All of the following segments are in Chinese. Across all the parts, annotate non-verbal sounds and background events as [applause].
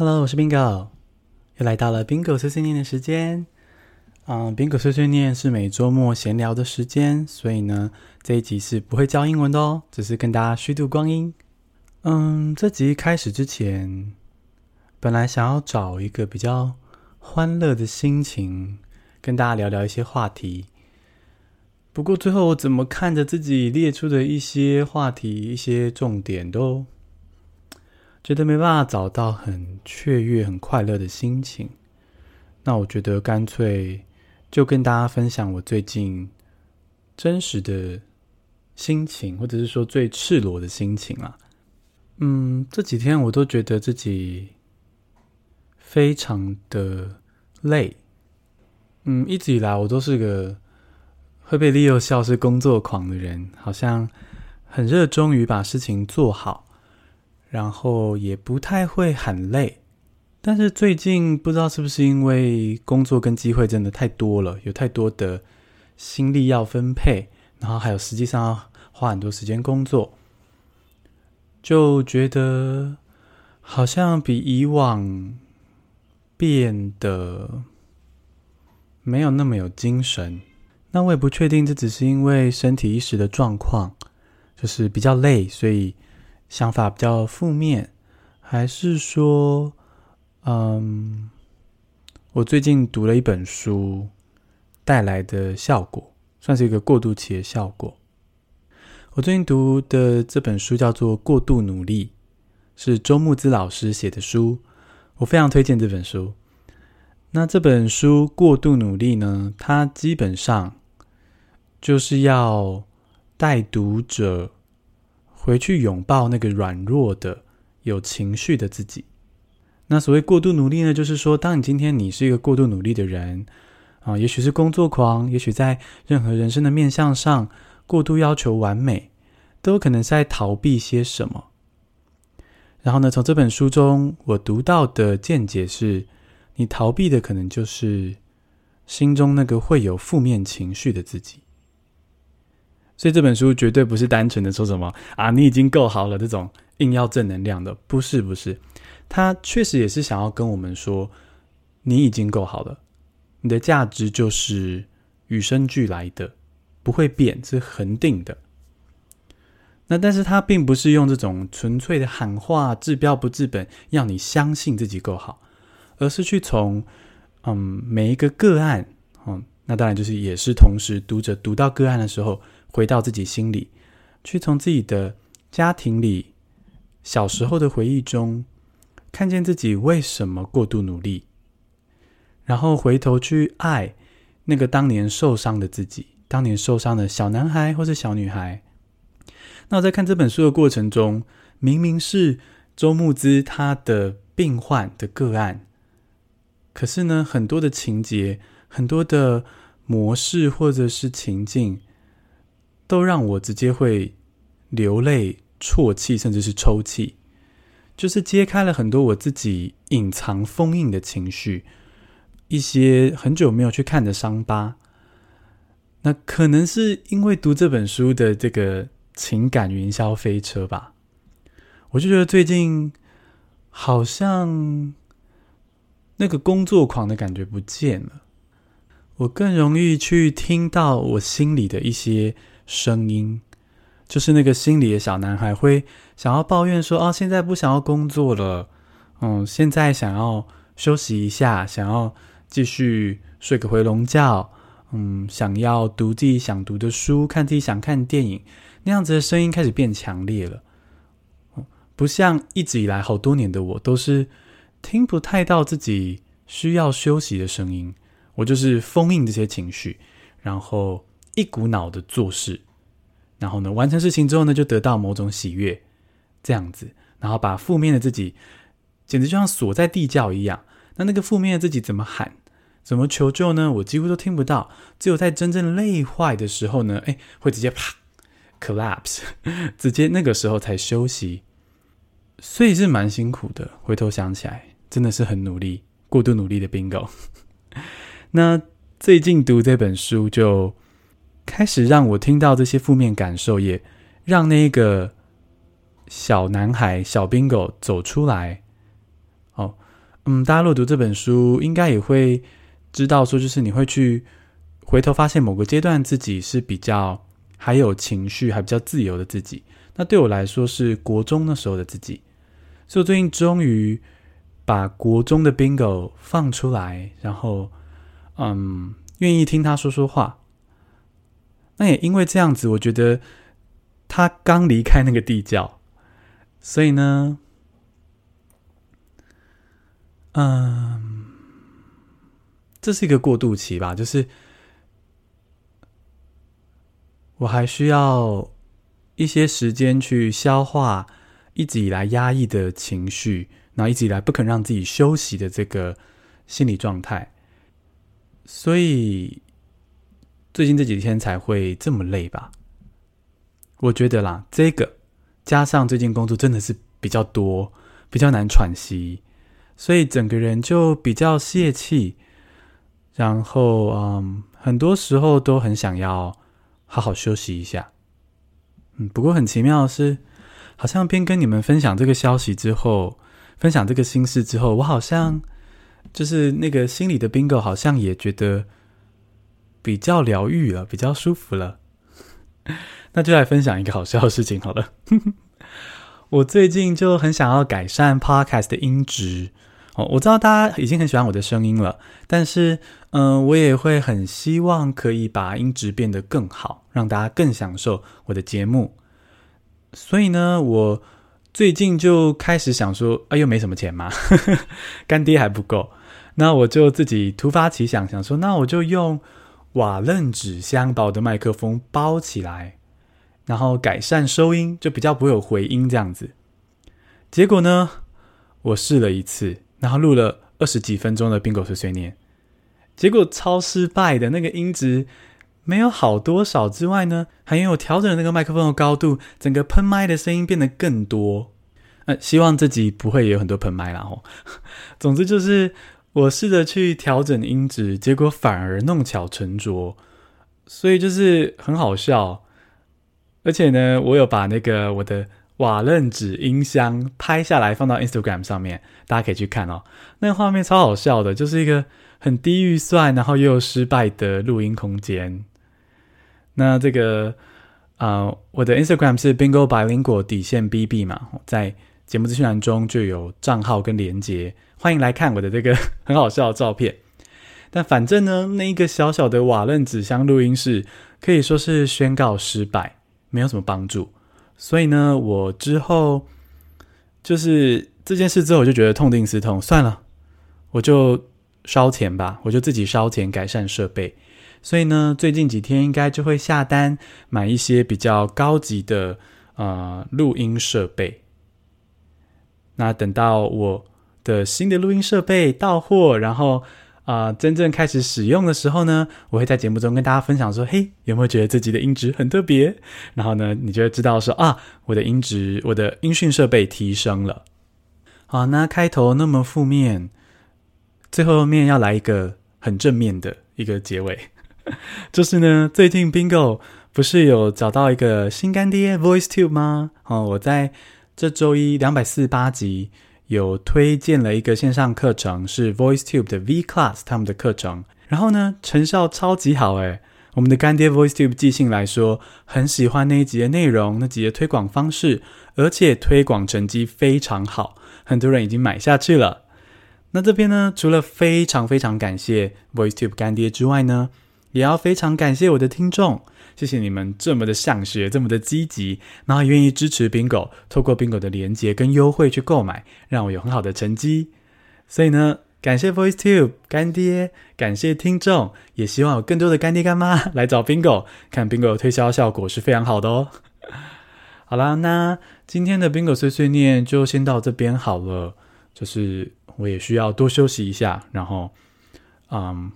Hello，我是 Bingo，又来到了 Bingo 碎碎念的时间。嗯，Bingo 碎碎念是每周末闲聊的时间，所以呢，这一集是不会教英文的哦，只是跟大家虚度光阴。嗯，这集开始之前，本来想要找一个比较欢乐的心情，跟大家聊聊一些话题。不过最后我怎么看着自己列出的一些话题、一些重点，都觉得没办法找到很雀跃、很快乐的心情。那我觉得干脆就跟大家分享我最近真实的心情，或者是说最赤裸的心情啊。嗯，这几天我都觉得自己非常的累。嗯，一直以来我都是个。会被 Leo 笑是工作狂的人，好像很热衷于把事情做好，然后也不太会喊累。但是最近不知道是不是因为工作跟机会真的太多了，有太多的心力要分配，然后还有实际上要花很多时间工作，就觉得好像比以往变得没有那么有精神。那我也不确定，这只是因为身体一时的状况，就是比较累，所以想法比较负面，还是说，嗯，我最近读了一本书带来的效果，算是一个过渡期的效果。我最近读的这本书叫做《过度努力》，是周木子老师写的书，我非常推荐这本书。那这本书《过度努力》呢，它基本上就是要带读者回去拥抱那个软弱的、有情绪的自己。那所谓过度努力呢，就是说，当你今天你是一个过度努力的人啊，也许是工作狂，也许在任何人生的面向上过度要求完美，都可能是在逃避些什么。然后呢，从这本书中我读到的见解是。你逃避的可能就是心中那个会有负面情绪的自己，所以这本书绝对不是单纯的说什么啊，你已经够好了这种硬要正能量的，不是不是，他确实也是想要跟我们说，你已经够好了，你的价值就是与生俱来的，不会变，是恒定的。那但是他并不是用这种纯粹的喊话，治标不治本，要你相信自己够好。而是去从，嗯，每一个个案，嗯，那当然就是也是同时读者读到个案的时候，回到自己心里，去从自己的家庭里小时候的回忆中，看见自己为什么过度努力，然后回头去爱那个当年受伤的自己，当年受伤的小男孩或是小女孩。那我在看这本书的过程中，明明是周慕姿他的病患的个案。可是呢，很多的情节、很多的模式或者是情境，都让我直接会流泪、啜泣，甚至是抽泣，就是揭开了很多我自己隐藏、封印的情绪，一些很久没有去看的伤疤。那可能是因为读这本书的这个情感云霄飞车吧，我就觉得最近好像。那个工作狂的感觉不见了，我更容易去听到我心里的一些声音，就是那个心里的小男孩会想要抱怨说：“哦，现在不想要工作了，嗯，现在想要休息一下，想要继续睡个回笼觉，嗯，想要读自己想读的书，看自己想看电影，那样子的声音开始变强烈了，不像一直以来好多年的我都是。”听不太到自己需要休息的声音，我就是封印这些情绪，然后一股脑的做事，然后呢，完成事情之后呢，就得到某种喜悦，这样子，然后把负面的自己，简直就像锁在地窖一样。那那个负面的自己怎么喊，怎么求救呢？我几乎都听不到，只有在真正累坏的时候呢，哎，会直接啪 collapse，[laughs] 直接那个时候才休息。所以是蛮辛苦的，回头想起来，真的是很努力，过度努力的 Bingo。[laughs] 那最近读这本书，就开始让我听到这些负面感受，也让那个小男孩小 Bingo 走出来。哦，嗯，大家若读这本书，应该也会知道说，就是你会去回头发现某个阶段自己是比较还有情绪，还比较自由的自己。那对我来说是国中那时候的自己，所以我最近终于把国中的 Bingo 放出来，然后嗯，愿意听他说说话。那也因为这样子，我觉得他刚离开那个地窖，所以呢。嗯，这是一个过渡期吧，就是我还需要一些时间去消化一直以来压抑的情绪，然后一直以来不肯让自己休息的这个心理状态，所以最近这几天才会这么累吧？我觉得啦，这个加上最近工作真的是比较多，比较难喘息。所以整个人就比较泄气，然后嗯，很多时候都很想要好好休息一下。嗯，不过很奇妙的是，好像边跟你们分享这个消息之后，分享这个心事之后，我好像就是那个心里的 Bingo 好像也觉得比较疗愈了，比较舒服了。[laughs] 那就来分享一个好笑的事情好了。[laughs] 我最近就很想要改善 Podcast 的音质。哦，我知道大家已经很喜欢我的声音了，但是，嗯、我也会很希望可以把音质变得更好，让大家更享受我的节目。所以呢，我最近就开始想说，啊，又没什么钱嘛，[laughs] 干爹还不够，那我就自己突发奇想，想说，那我就用瓦楞纸箱把我的麦克风包起来，然后改善收音，就比较不会有回音这样子。结果呢，我试了一次。然后录了二十几分钟的 Bingo 碎碎念，结果超失败的，那个音质没有好多少之外呢，还有调整了那个麦克风的高度，整个喷麦的声音变得更多。呃，希望自己不会有很多喷麦啦吼。[laughs] 总之就是我试着去调整音质，结果反而弄巧成拙，所以就是很好笑。而且呢，我有把那个我的。瓦楞纸音箱拍下来放到 Instagram 上面，大家可以去看哦。那个画面超好笑的，就是一个很低预算，然后又失败的录音空间。那这个啊、我的 Instagram 是 Bingo Bilingual 底线 BB 嘛，在节目资讯栏中就有账号跟连接，欢迎来看我的这个 [laughs] 很好笑的照片。但反正呢，那一个小小的瓦楞纸箱录音室可以说是宣告失败，没有什么帮助。所以呢，我之后就是这件事之后，我就觉得痛定思痛，算了，我就烧钱吧，我就自己烧钱改善设备。所以呢，最近几天应该就会下单买一些比较高级的呃录音设备。那等到我的新的录音设备到货，然后。啊、真正开始使用的时候呢，我会在节目中跟大家分享说：“嘿，有没有觉得自己的音质很特别？”然后呢，你就会知道说：“啊，我的音质，我的音讯设备提升了。”好，那开头那么负面，最后面要来一个很正面的一个结尾，[laughs] 就是呢，最近 Bingo 不是有找到一个新干爹 VoiceTube 吗？哦，我在这周一两百四十八集。有推荐了一个线上课程，是 VoiceTube 的 V Class 他们的课程，然后呢，成效超级好诶，我们的干爹 VoiceTube 寄信来说，很喜欢那一集的内容，那集的推广方式，而且推广成绩非常好，很多人已经买下去了。那这边呢，除了非常非常感谢 VoiceTube 干爹之外呢，也要非常感谢我的听众。谢谢你们这么的想学，这么的积极，然后愿意支持 Bingo，透过 Bingo 的连结跟优惠去购买，让我有很好的成绩。所以呢，感谢 VoiceTube 干爹，感谢听众，也希望有更多的干爹干妈 [laughs] 来找 Bingo，看 Bingo 的推销效果是非常好的哦。[laughs] 好啦，那今天的 Bingo 碎碎念就先到这边好了，就是我也需要多休息一下，然后，嗯，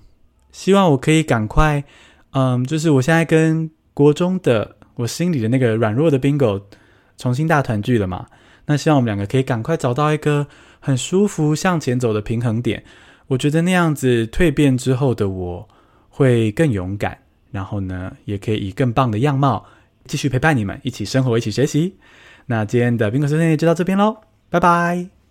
希望我可以赶快。嗯，就是我现在跟国中的我心里的那个软弱的 Bingo 重新大团聚了嘛。那希望我们两个可以赶快找到一个很舒服向前走的平衡点。我觉得那样子蜕变之后的我会更勇敢，然后呢，也可以以更棒的样貌继续陪伴你们一起生活，一起学习。那今天的 Bingo 碎碎念就到这边喽，拜拜。